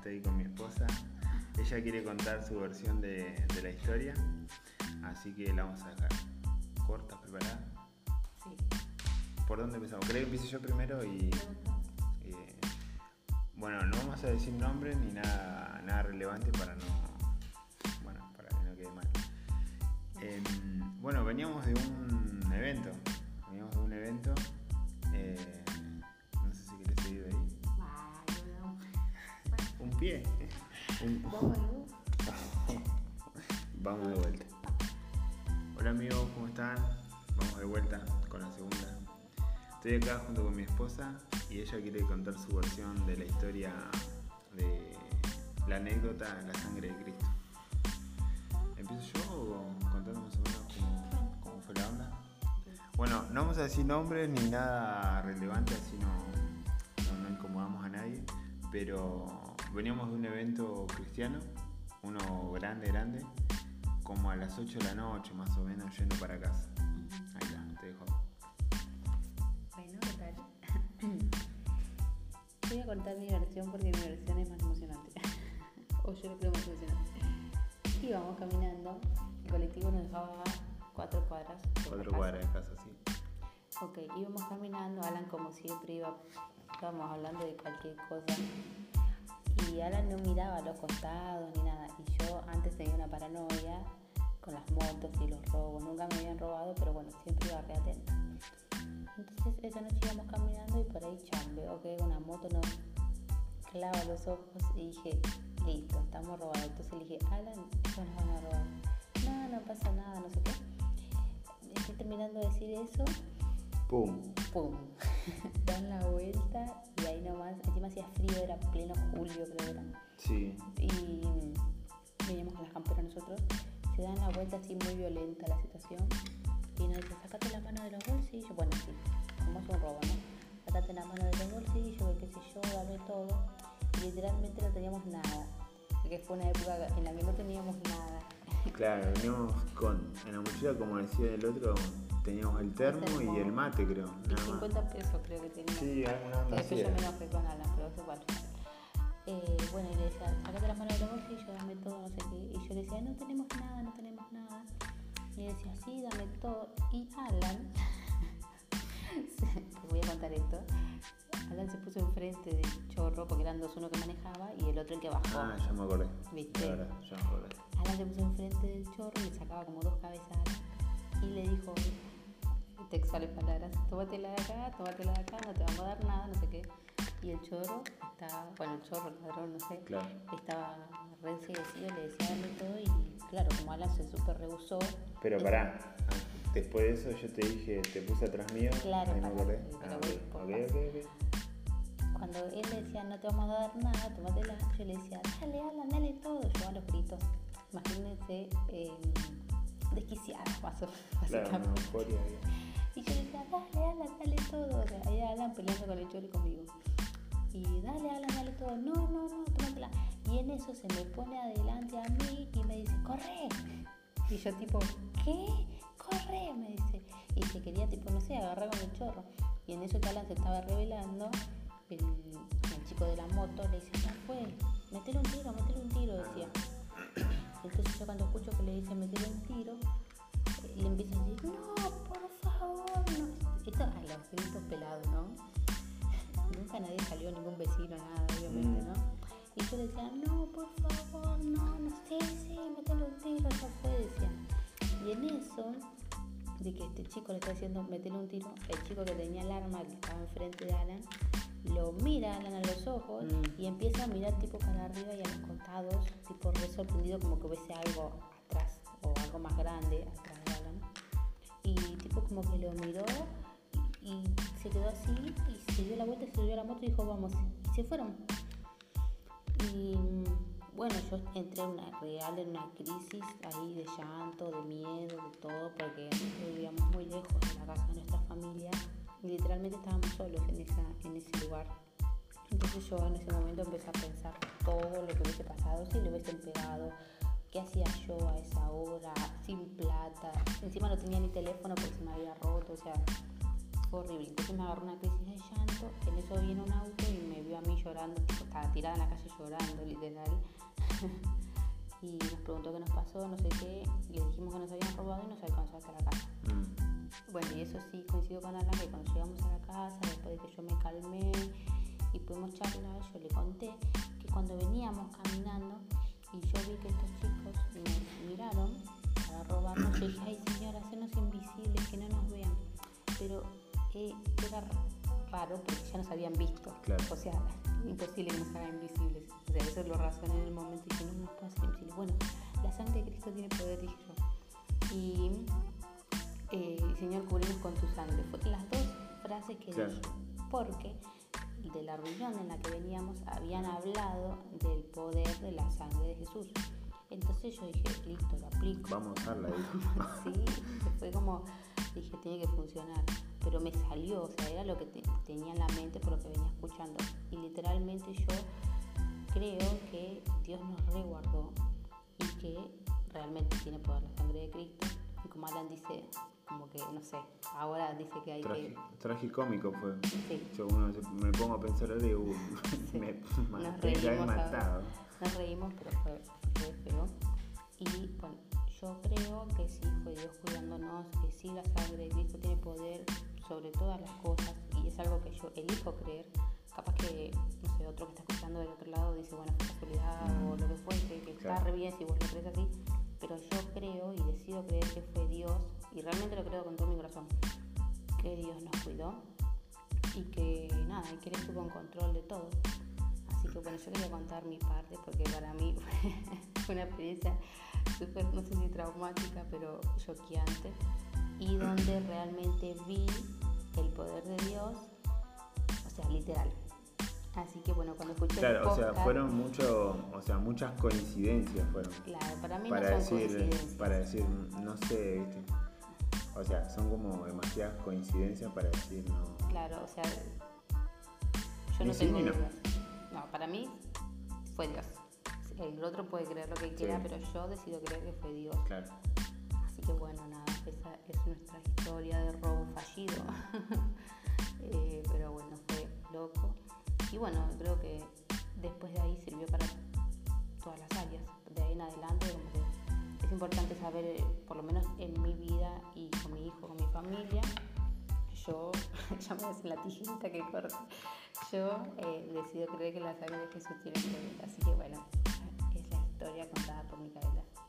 estoy con mi esposa. Ella quiere contar su versión de, de la historia, así que la vamos a dejar corta, preparada. Sí. ¿Por dónde empezamos? ¿Creo que empiece yo primero y... eh, bueno, no vamos a decir nombres ni nada, nada relevante para no... Bueno, para que no quede mal. Em, bueno, veníamos de un evento. Veníamos de un evento. Vamos, de vuelta. Hola amigos, ¿cómo están? Vamos de vuelta con la segunda. Estoy acá junto con mi esposa y ella quiere contar su versión de la historia de la anécdota La sangre de Cristo. ¿Empiezo yo contando más o menos cómo, fue la onda? Bueno, no vamos a decir nombres ni nada relevante, así no, no incomodamos a nadie, pero veníamos de un evento cristiano, uno grande, grande, como a las 8 de la noche más o menos yendo para casa. Ahí está, te dejo. Bueno, ¿qué tal? Voy a contar mi versión porque mi versión es más emocionante. o yo lo creo más emocionante. Íbamos caminando, el colectivo nos dejaba cuatro cuadras. Cuatro cuadras de casa, sí. Ok, íbamos caminando, Alan como siempre iba, íbamos hablando de cualquier cosa. Y Alan no miraba a los costados ni nada. Y yo antes tenía una paranoia con las motos y los robos. Nunca me habían robado, pero bueno, siempre iba re atenta. Entonces esa noche íbamos caminando y por ahí cham, veo que una moto nos clava los ojos y dije, listo, estamos robados. Entonces le dije, Alan, esto nos van a robar. No, no pasa nada, no sé qué. Estoy terminando de decir eso ¡Pum! ¡pum! Dan la vuelta nomás, encima hacía frío, era pleno julio creo que era. Sí. Y veníamos con las camperas nosotros, se dan la vuelta así muy violenta la situación y nos dice, sacate la mano de los bolsillos, bueno sí, como es un robo, ¿no? Sacate la mano de los bolsillos, qué sé yo, dame todo. Y literalmente no teníamos nada, porque fue una época en la que no teníamos nada. Claro, veníamos con, en la mochila, como decía el otro, teníamos el termo y el mate, creo. Y Nada más. 50 pesos creo que teníamos. Sí, alguna onda así Después yo me enojé con Alan, pero es igual. Eh, bueno, y le decía, sacate las manos de los bolsillos, dame todo, no sé qué. Y yo le decía, no tenemos nada, no tenemos nada. Y él decía, sí, dame todo. Y Alan, te voy a contar esto. Alan se puso enfrente del chorro porque eran dos, uno que manejaba y el otro el que bajó. Ah, ya me acordé. ¿Viste? La verdad, ya me acordé. Alan se puso enfrente del chorro y le sacaba como dos cabezas. Y le dijo, textuales palabras, tómatela de acá, tómatela de acá, no te vamos a dar nada, no sé qué. Y el chorro estaba, bueno, el chorro, el ladrón, no sé, Claro. estaba re enseguecido, le decía darle todo y claro, como Alan se súper rehusó. Pero eh, pará, después de eso yo te dije, te puse atrás mío. Claro, ahí me acordé. Ah, voy ok, por ok, paso. ok, ok. Cuando él le decía no te vamos a dar nada, tómatela, yo le decía, dale Alan, dale todo, yo a los gritos. Imagínense eh, desquiciada, o- Claro, básicamente. Dale, dale todo. O sea, ahí Alan peleando con el chorro y conmigo. Y dale, Alan, dale todo. No, no, no, tómatela. Y en eso se me pone adelante a mí y me dice, corre. Y yo tipo, ¿qué? Corre, me dice. Y se quería, tipo, no sé, agarrar con el chorro. Y en eso que Alan se estaba revelando, el, el chico de la moto le dice, ya fue, metele un tiro, metele un tiro, decía. Entonces yo cuando escucho que le dice metele un tiro, eh, le empiezo a decir, no, chico le está diciendo metele un tiro, el chico que tenía el arma, que estaba enfrente de Alan, lo mira a Alan a los ojos Mm. y empieza a mirar tipo para arriba y a los costados, tipo re sorprendido como que hubiese algo atrás o algo más grande atrás de Alan. Y tipo como que lo miró y, y se quedó así y se dio la vuelta, se subió a la moto y dijo vamos. Y se fueron. Y mm, bueno, yo entré en una real, en una crisis ahí de llanto, de miedo, de todo, porque vivíamos muy lejos de la casa de nuestra familia y literalmente estábamos solos en, esa, en ese lugar. Entonces yo en ese momento empecé a pensar todo lo que hubiese pasado si le hubiesen pegado, qué hacía yo a esa hora, sin plata. Encima no tenía ni teléfono porque se me había roto, o sea, fue horrible. Entonces me agarró una crisis de llanto. En eso viene un auto y me vio a mí llorando, tipo, estaba tirada en la calle llorando, literal. y nos preguntó qué nos pasó, no sé qué. Le dijimos que nos habían robado y nos alcanzó hasta la casa. Mm. Bueno, y eso sí coincido con Alan que cuando llegamos a la casa, después de que yo me calmé y pudimos charlar, yo le conté que cuando veníamos caminando y yo vi que estos chicos me miraron para robarnos, yo dije, ay señora, hacernos invisibles, que no nos vean. Eh, era raro porque ya nos habían visto. Claro. O sea, imposible que nos hagan invisibles. O sea, eso lo razoné en el momento y dije, no nos puede hacer invisibles. Bueno, la sangre de Cristo tiene poder, dije yo. Y eh, Señor, cubrimos con tu sangre. Fueron las dos frases que Claro. dije. Porque de la reunión en la que veníamos habían hablado del poder de la sangre de Jesús. Entonces yo dije, listo, lo aplico. Vamos a usarla. Sí, fue como, dije, tiene que funcionar. Pero me salió, o sea, era lo que te- tenía en la mente por lo que venía escuchando. Y literalmente yo creo que Dios nos resguardó y que realmente tiene poder la sangre de Cristo. Y como Alan dice, como que, no sé, ahora dice que hay Tragi- que... tragicómico fue. Sí, Yo uno me pongo a pensar de uh, Sí. me Nos reímos ahora. matado. nos reímos, pero fue, fue feo. Y bueno, yo creo que sí fue Dios cuidándonos, que sí la sangre de Cristo tiene poder sobre todas las cosas y es algo que yo elijo creer. Capaz que, no sé, otro que está escuchando del otro lado dice, bueno, fue casualidad o lo que fuese, que está Claro. re bien si vos lo crees así, pero yo creo y decido creer que fue Dios, y realmente lo creo con todo mi corazón, que Dios nos cuidó y que nada, y que Él estuvo en control de todo. Así que bueno, yo quería contar mi parte porque para mí fue una experiencia súper, no sé si traumática, pero choqueante. Y donde realmente vi el poder de Dios, o sea, literal. Así que bueno, cuando escuché el Claro, o sea, podcast, fueron mucho, o sea, muchas coincidencias fueron. Claro, para mí Para no son decir, coincidencias. para decir, no sé, ¿viste? O sea, son como demasiadas coincidencias para decir no. Claro, o sea, yo Ni no sí tengo no. No, para mí fue Dios. El otro puede creer lo que quiera, Sí. pero yo decido creer que fue Dios. Claro. Así que bueno, nada, esa es nuestra historia de robo fallido. Eh, pero bueno, fue loco. Y bueno, creo que después de ahí sirvió para todas las áreas. De ahí en adelante, como que es importante saber, eh, por lo menos en mi vida y con mi hijo, con mi familia, yo, ya me hacer la tijerita que corte, yo eh, decido creer que la sangre de Jesús tiene poder. Así que bueno, historia contada por Micaela.